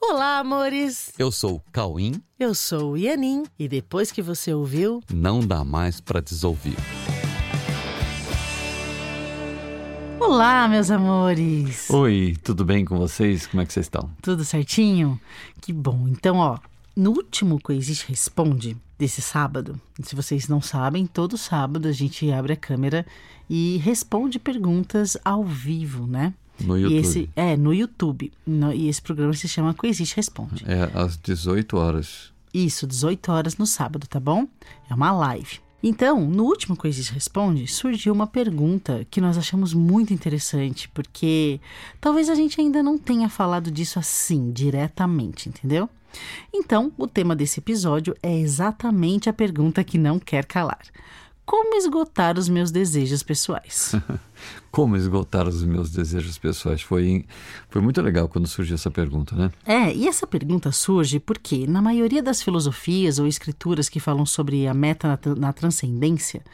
Olá, amores! Eu sou o Cauim. Eu sou o Ianin e depois que você ouviu, não dá mais para desouvir. Olá, meus amores! Oi, tudo bem com vocês? Como é que vocês estão? Tudo certinho? Que bom! Então, ó, no último Coexiste Responde desse sábado, se vocês não sabem, todo sábado a gente abre a câmera e responde perguntas ao vivo, né? No YouTube. E esse, é, no YouTube. No, e esse programa se chama Coexiste Responde. É às 18 horas. Isso, 18 horas no sábado, tá bom? É uma live. Então, no último Coexiste Responde, surgiu uma pergunta que nós achamos muito interessante, porque talvez a gente ainda não tenha falado disso assim, diretamente, entendeu? Então, o tema desse episódio é exatamente a pergunta que não quer calar como esgotar os meus desejos pessoais. como esgotar os meus desejos pessoais? Foi, foi muito legal quando surgiu essa pergunta, né? É, e essa pergunta surge porque, na maioria das filosofias ou escrituras que falam sobre a meta na, na transcendência,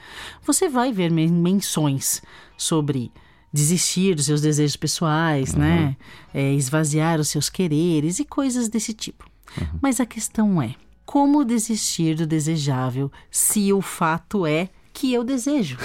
você vai ver menções sobre desistir dos seus desejos pessoais, uhum. né? É, esvaziar os seus quereres e coisas desse tipo. Uhum. Mas a questão é, como desistir do desejável se o fato é que eu desejo.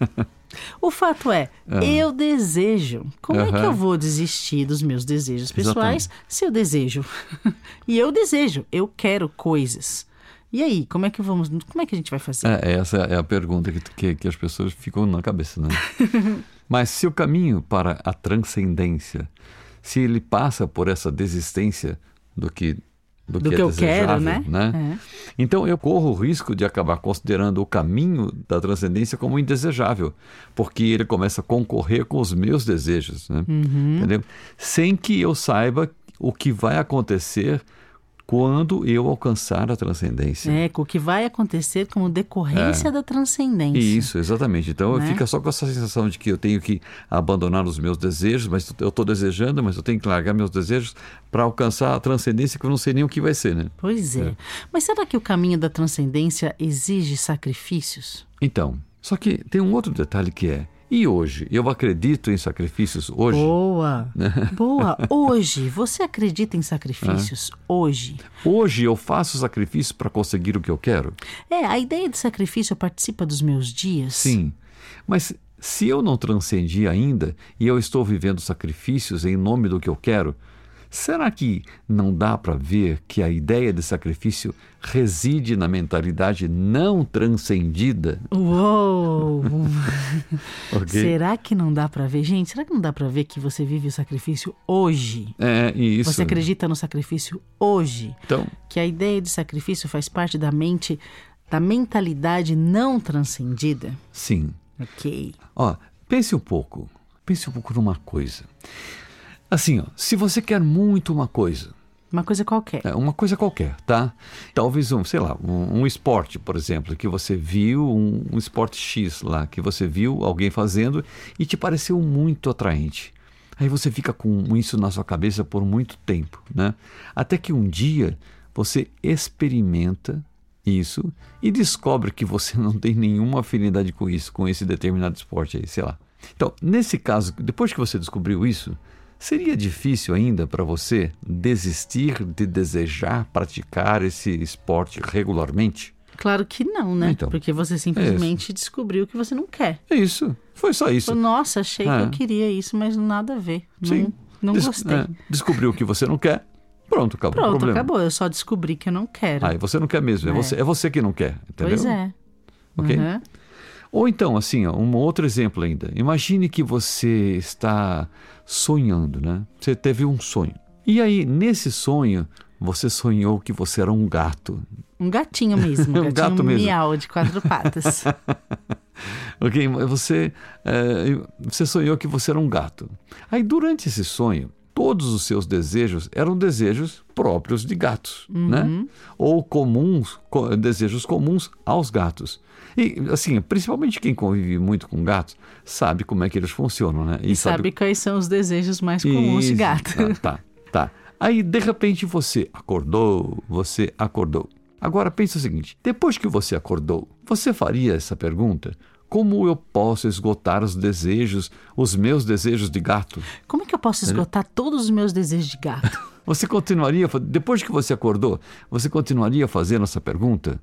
O fato é, uhum. eu desejo. Como uhum. é que eu vou desistir dos meus desejos pessoais Exatamente. se eu desejo? e eu desejo, eu quero coisas. E aí, como é que vamos, como é que a gente vai fazer? É, essa é a pergunta que, que, que as pessoas ficam na cabeça, né? Mas se o caminho para a transcendência, se ele passa por essa desistência do que do, do que, que, eu quero, né? né? É. Então eu corro o risco de acabar considerando o caminho da transcendência como indesejável, porque ele começa a concorrer com os meus desejos, né? Uhum. Entendeu? Sem que eu saiba o que vai acontecer quando eu alcançar a transcendência. É, o que vai acontecer como decorrência é. da transcendência. Isso, exatamente. Então né? fica só com essa sensação de que eu tenho que abandonar os meus desejos, mas eu estou desejando, mas eu tenho que largar meus desejos para alcançar a transcendência que eu não sei nem o que vai ser, né? Pois é. é. Mas será que o caminho da transcendência exige sacrifícios? Então, só que tem um outro detalhe que é e hoje? Eu acredito em sacrifícios hoje? Boa! Boa! Hoje, você acredita em sacrifícios é. hoje? Hoje eu faço sacrifícios para conseguir o que eu quero? É, a ideia de sacrifício participa dos meus dias? Sim. Mas se eu não transcendi ainda e eu estou vivendo sacrifícios em nome do que eu quero, Será que não dá para ver que a ideia de sacrifício reside na mentalidade não transcendida? Uou! okay. Será que não dá para ver? Gente, será que não dá para ver que você vive o sacrifício hoje? É, isso. Você acredita no sacrifício hoje? Então, que a ideia de sacrifício faz parte da mente, da mentalidade não transcendida? Sim. Ok. Ó, pense um pouco. Pense um pouco numa coisa. Assim, ó, se você quer muito uma coisa. Uma coisa qualquer. É, uma coisa qualquer, tá? Talvez um, sei lá, um, um esporte, por exemplo, que você viu, um, um esporte X lá, que você viu alguém fazendo e te pareceu muito atraente. Aí você fica com isso na sua cabeça por muito tempo, né? Até que um dia você experimenta isso e descobre que você não tem nenhuma afinidade com isso, com esse determinado esporte aí, sei lá. Então, nesse caso, depois que você descobriu isso, Seria difícil ainda para você desistir de desejar praticar esse esporte regularmente? Claro que não, né? Então, Porque você simplesmente é descobriu que você não quer. É isso. Foi só isso. Nossa, achei é. que eu queria isso, mas nada a ver. Sim. Não, não Des gostei. É. Descobriu que você não quer. Pronto, acabou Pronto, o problema. acabou. Eu só descobri que eu não quero. Aí você não quer mesmo. É, é, Você, é você que não quer, entendeu? Pois é. Ok? Uhum. Ou então, assim, ó, um outro exemplo ainda. Imagine que você está sonhando, né? Você teve um sonho. E aí, nesse sonho, você sonhou que você era um gato. Um gatinho mesmo, um, um gato mesmo. miau de quatro patas. ok, você, é, você sonhou que você era um gato. Aí, durante esse sonho, todos os seus desejos eram desejos próprios de gatos, uhum. né? Ou comuns, desejos comuns aos gatos. E, assim, principalmente quem convive muito com gatos, sabe como é que eles funcionam, né? E, e sabe... sabe... quais são os desejos mais comuns Isso, de gato. Tá, tá, tá. Aí, de repente, você acordou, você acordou. Agora, pensa o seguinte, depois que você acordou, você faria essa pergunta? Como eu posso esgotar os desejos, os meus desejos de gato? Como é que eu posso esgotar todos os meus desejos de gato? Você continuaria, depois que você acordou, você continuaria fazendo essa pergunta?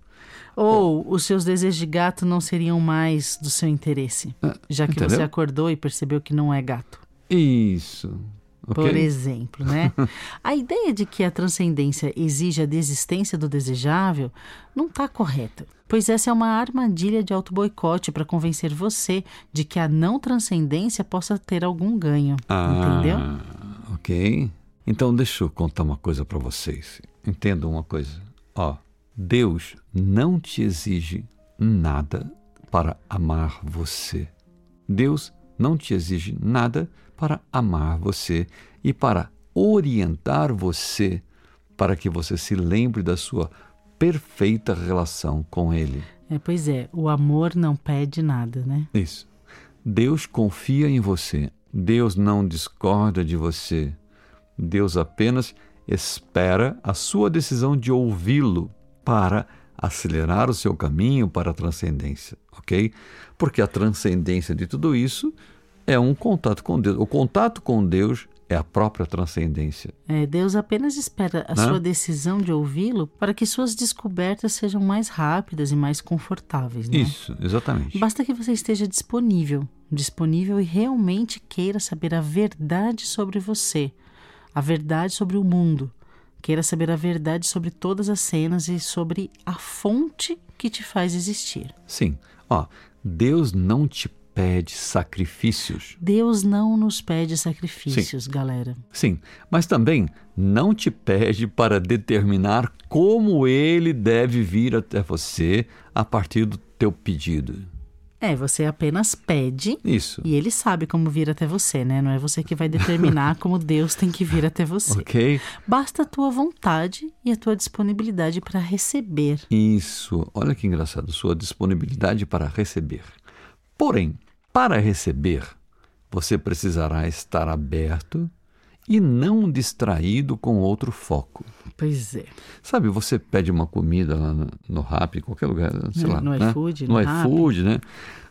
Ou os seus desejos de gato não seriam mais do seu interesse, Ah, já que entendeu? você acordou e percebeu que não é gato. Isso. Ok? Por exemplo, né? a ideia de que a transcendência exige a desistência do desejável não está correta, pois essa é uma armadilha de auto-boicote para convencer você de que a não transcendência possa ter algum ganho. Entendeu? Ah, ok. Então deixa eu contar uma coisa para vocês. Entendam uma coisa. Ó, Deus não te exige nada para amar você. Deus não te exige nada para amar você e para orientar você para que você se lembre da sua perfeita relação com Ele. É, pois é, o amor não pede nada, né? Isso. Deus confia em você. Deus não discorda de você. Deus apenas espera a sua decisão de ouvi-lo para acelerar o seu caminho para a transcendência, ok? Porque a transcendência de tudo isso é um contato com Deus. O contato com Deus é a própria transcendência. É, Deus apenas espera a Né? sua decisão de ouvi-lo para que suas descobertas sejam mais rápidas e mais confortáveis, né? Isso, exatamente. Basta que você esteja disponível, disponível e realmente queira saber a verdade sobre você, a verdade sobre o mundo, queira saber a verdade sobre todas as cenas e sobre a fonte que te faz existir. Sim. Ó, Deus não te pede sacrifícios. Deus não nos pede sacrifícios, galera. Sim, mas também não te pede para determinar como ele deve vir até você a partir do teu pedido. É, você apenas pede Isso. e ele sabe como vir até você, né? Não é você que vai determinar como Deus tem que vir até você. Ok? Basta a tua vontade e a tua disponibilidade para receber. Isso. Olha que engraçado, sua disponibilidade para receber. Porém, para receber, você precisará estar aberto e não distraído com outro foco. Pois é. Sabe, você pede uma comida lá no, no Rap, em qualquer lugar, sei No- lá. no né? iFood, No no iFood, né?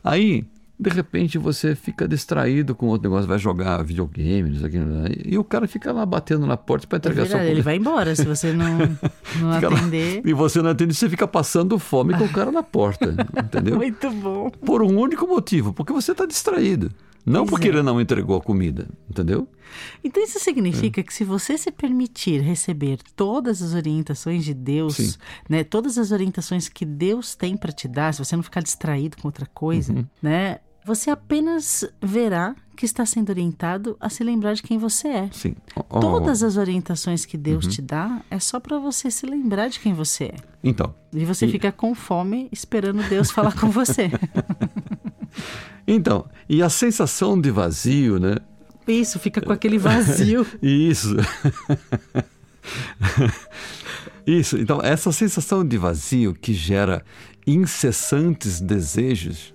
Aí, de repente, você fica distraído com outro negócio, vai jogar videogame, isso aqui, né? e o cara fica lá batendo na porta para É entregar sua verdade, ele comida. vai embora se você não, não Fica lá, atender. E você não atende, você fica passando fome com o cara na porta, entendeu? Muito bom. Por um único motivo, porque você está distraído. Não Pois porque é. ele não entregou a comida, entendeu? Então isso significa É. que se você se permitir receber todas as orientações de Deus, Sim. né, todas as orientações que Deus tem para te dar, se você não ficar distraído com outra coisa, Uhum. né, você apenas verá que está sendo orientado a se lembrar de quem você é. Sim. Ó, Todas as orientações que Uhum. Deus te dá é só para você se lembrar de quem você é. Então, E você fica com fome esperando Deus falar com você. então, e a sensação de vazio, né? Isso, fica com aquele vazio. Isso. Isso. Então, essa sensação de vazio que gera incessantes desejos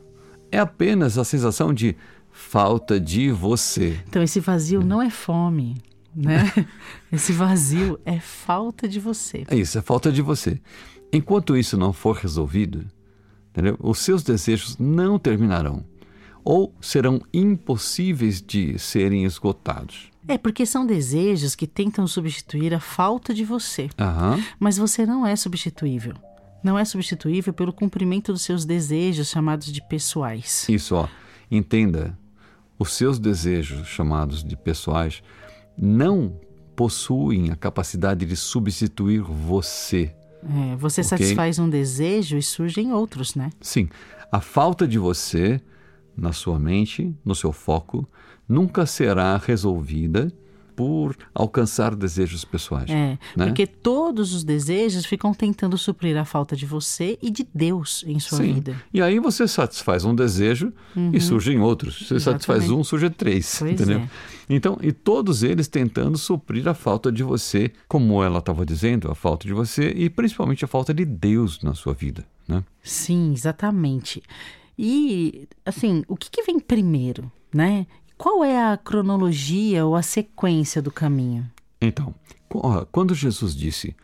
é apenas a sensação de falta de você. Então esse vazio não é fome, né? Esse vazio é falta de você. É isso, é falta de você. Enquanto isso não for resolvido, entendeu? os seus desejos não terminarão ou serão impossíveis de serem esgotados. É porque são desejos que tentam substituir a falta de você. Aham. Mas você não é substituível. Não é substituível pelo cumprimento dos seus desejos chamados de pessoais. Isso, ó. Entenda, os seus desejos, chamados de pessoais, não possuem a capacidade de substituir você. É, você Ok. satisfaz um desejo e surgem outros, né? Sim, a falta de você na sua mente, no seu foco, nunca será resolvida por alcançar desejos pessoais. É, né? porque todos os desejos ficam tentando suprir a falta de você e de Deus em sua Sim. vida. E aí você satisfaz um desejo e surgem outros. Você satisfaz Uhum. Exatamente. um, surge três. Pois entendeu? é. Então, e todos eles tentando suprir a falta de você, como ela estava dizendo, a falta de você e principalmente a falta de Deus na sua vida. Né? Sim, exatamente. E, assim, o que, que vem primeiro, né? Qual é a cronologia ou a sequência do caminho? Então, quando Jesus disse: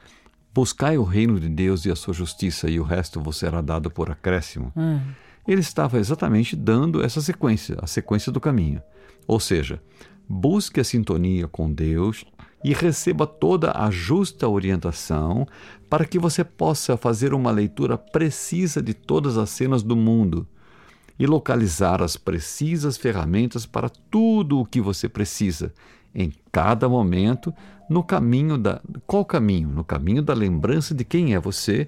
Buscai o reino de Deus e a sua justiça, e o resto vos será dado por acréscimo, Ah, ele estava exatamente dando essa sequência, a sequência do caminho. Ou seja, busque a sintonia com Deus e receba toda a justa orientação para que você possa fazer uma leitura precisa de todas as cenas do mundo e localizar as precisas ferramentas para tudo o que você precisa em cada momento no caminho da qual caminho? No caminho da lembrança de quem é você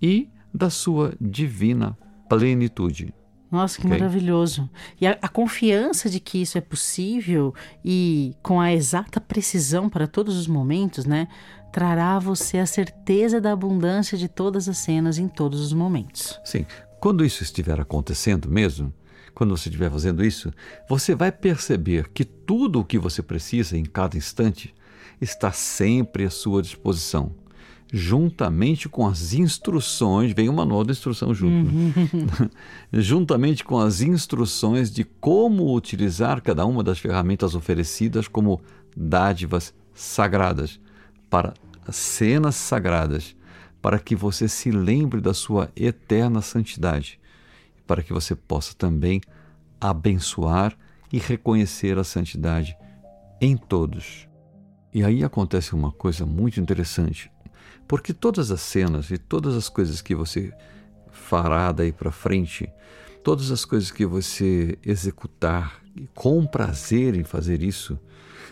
e da sua divina plenitude. Nossa, que okay. maravilhoso. E a, a, confiança de que isso é possível e com a exata precisão para todos os momentos, né? Trará a você a certeza da abundância de todas as cenas em todos os momentos. Sim. Quando isso estiver acontecendo mesmo, quando você estiver fazendo isso, você vai perceber que tudo o que você precisa em cada instante está sempre à sua disposição juntamente com as instruções, vem o manual de instrução junto, né? uhum. juntamente com as instruções de como utilizar cada uma das ferramentas oferecidas como dádivas sagradas, para cenas sagradas, para que você se lembre da sua eterna santidade, para que você possa também abençoar e reconhecer a santidade em todos. E aí acontece uma coisa muito interessante. Porque todas as cenas e todas as coisas que você fará daí para frente, todas as coisas que você executar com prazer em fazer isso,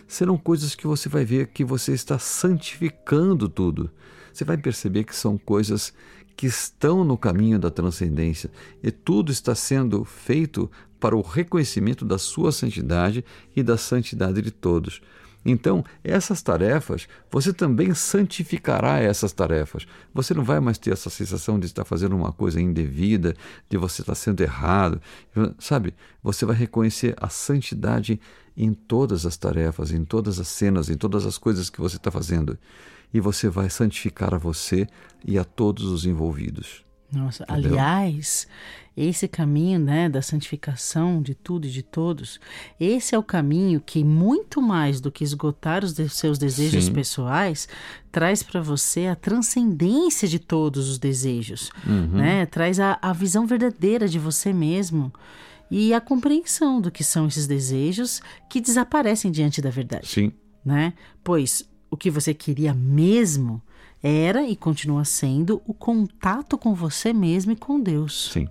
serão coisas que você vai ver que você está santificando tudo. Você vai perceber que são coisas que estão no caminho da transcendência e tudo está sendo feito para o reconhecimento da sua santidade e da santidade de todos. Então, essas tarefas, você também santificará essas tarefas. Você não vai mais ter essa sensação de estar fazendo uma coisa indevida, de você estar sendo errado. Sabe? Você vai reconhecer a santidade em todas as tarefas, em todas as cenas, em todas as coisas que você está fazendo. E você vai santificar a você e a todos os envolvidos. Nossa, Entendeu? aliás, esse caminho né, da santificação de tudo e de todos, esse é o caminho que, muito mais do que esgotar os de seus desejos Sim. pessoais, traz para você a transcendência de todos os desejos, uhum. né? traz a, a visão verdadeira de você mesmo e a compreensão do que são esses desejos que desaparecem diante da verdade. Sim. Né? Pois o que você queria mesmo era e continua sendo o contato com você mesmo e com Deus. Sim.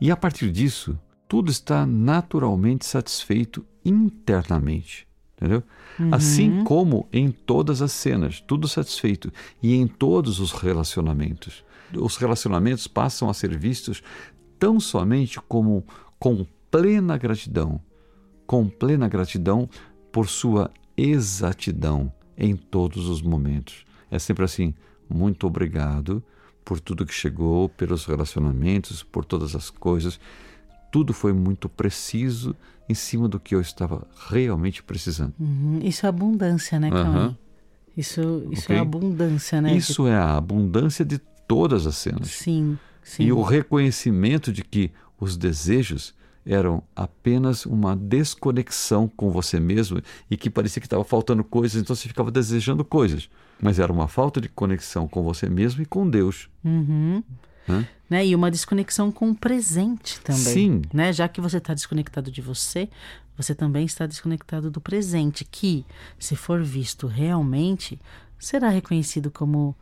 E a partir disso, tudo está naturalmente satisfeito internamente. Entendeu? Uhum. Assim como em todas as cenas, tudo satisfeito. E em todos os relacionamentos. Os relacionamentos passam a ser vistos tão somente como com plena gratidão, com plena gratidão por sua exatidão em todos os momentos. É sempre assim: muito obrigado por tudo que chegou, pelos relacionamentos, por todas as coisas. Tudo foi muito preciso em cima do que eu estava realmente precisando. Uhum. Isso é abundância, né, Cauê? Isso, isso okay. é abundância, né? Isso é a abundância de todas as cenas. Sim, sim. E o reconhecimento de que os desejos eram apenas uma desconexão com você mesmo e que parecia que estava faltando coisas, então você ficava desejando coisas. Mas era uma falta de conexão com você mesmo e com Deus. Uhum. Né? E uma desconexão com o presente também. Sim. Né? Já que você está desconectado de você, você também está desconectado do presente, que, se for visto realmente, será reconhecido como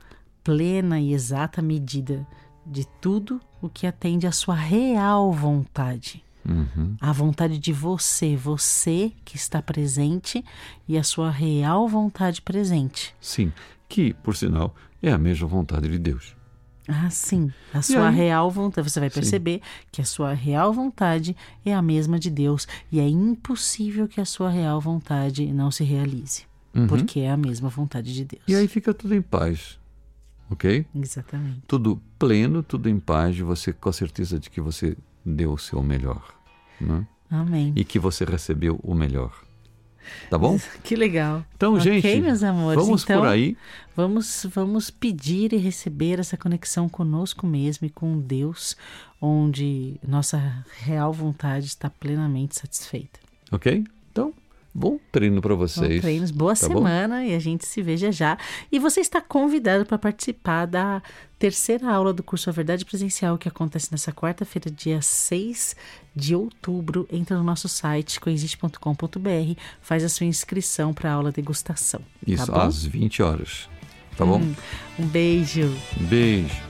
plena e exata medida de tudo o que atende à sua real vontade. Uhum. A vontade de você, você que está presente e a sua real vontade presente. Sim, que, por sinal, é a mesma vontade de Deus. Ah, sim. A sua aí, real vontade, você vai perceber sim. que a sua real vontade é a mesma de Deus e é impossível que a sua real vontade não se realize, uhum. porque é a mesma vontade de Deus. E aí fica tudo em paz. OK? Exatamente. Tudo pleno, tudo em paz, você com a certeza de que você deu o seu melhor. Né? Amém. E que você recebeu o melhor. Tá bom? Que legal. Então, okay, gente, meus amores. vamos então, por aí. Vamos, vamos pedir e receber essa conexão conosco mesmo e com Deus, onde nossa real vontade está plenamente satisfeita. Ok? Então, Bom treino para vocês. Bom treinos, boa tá semana bom? e a gente se veja já. E você está convidado para participar da terceira aula do curso A Verdade Presencial, que acontece nessa quarta-feira, dia 6 de outubro. Entra no nosso site, coexiste.com.br, faz a sua inscrição para a aula degustação. Isso, tá às 20 horas. Tá bom? Hum, um beijo. Beijo.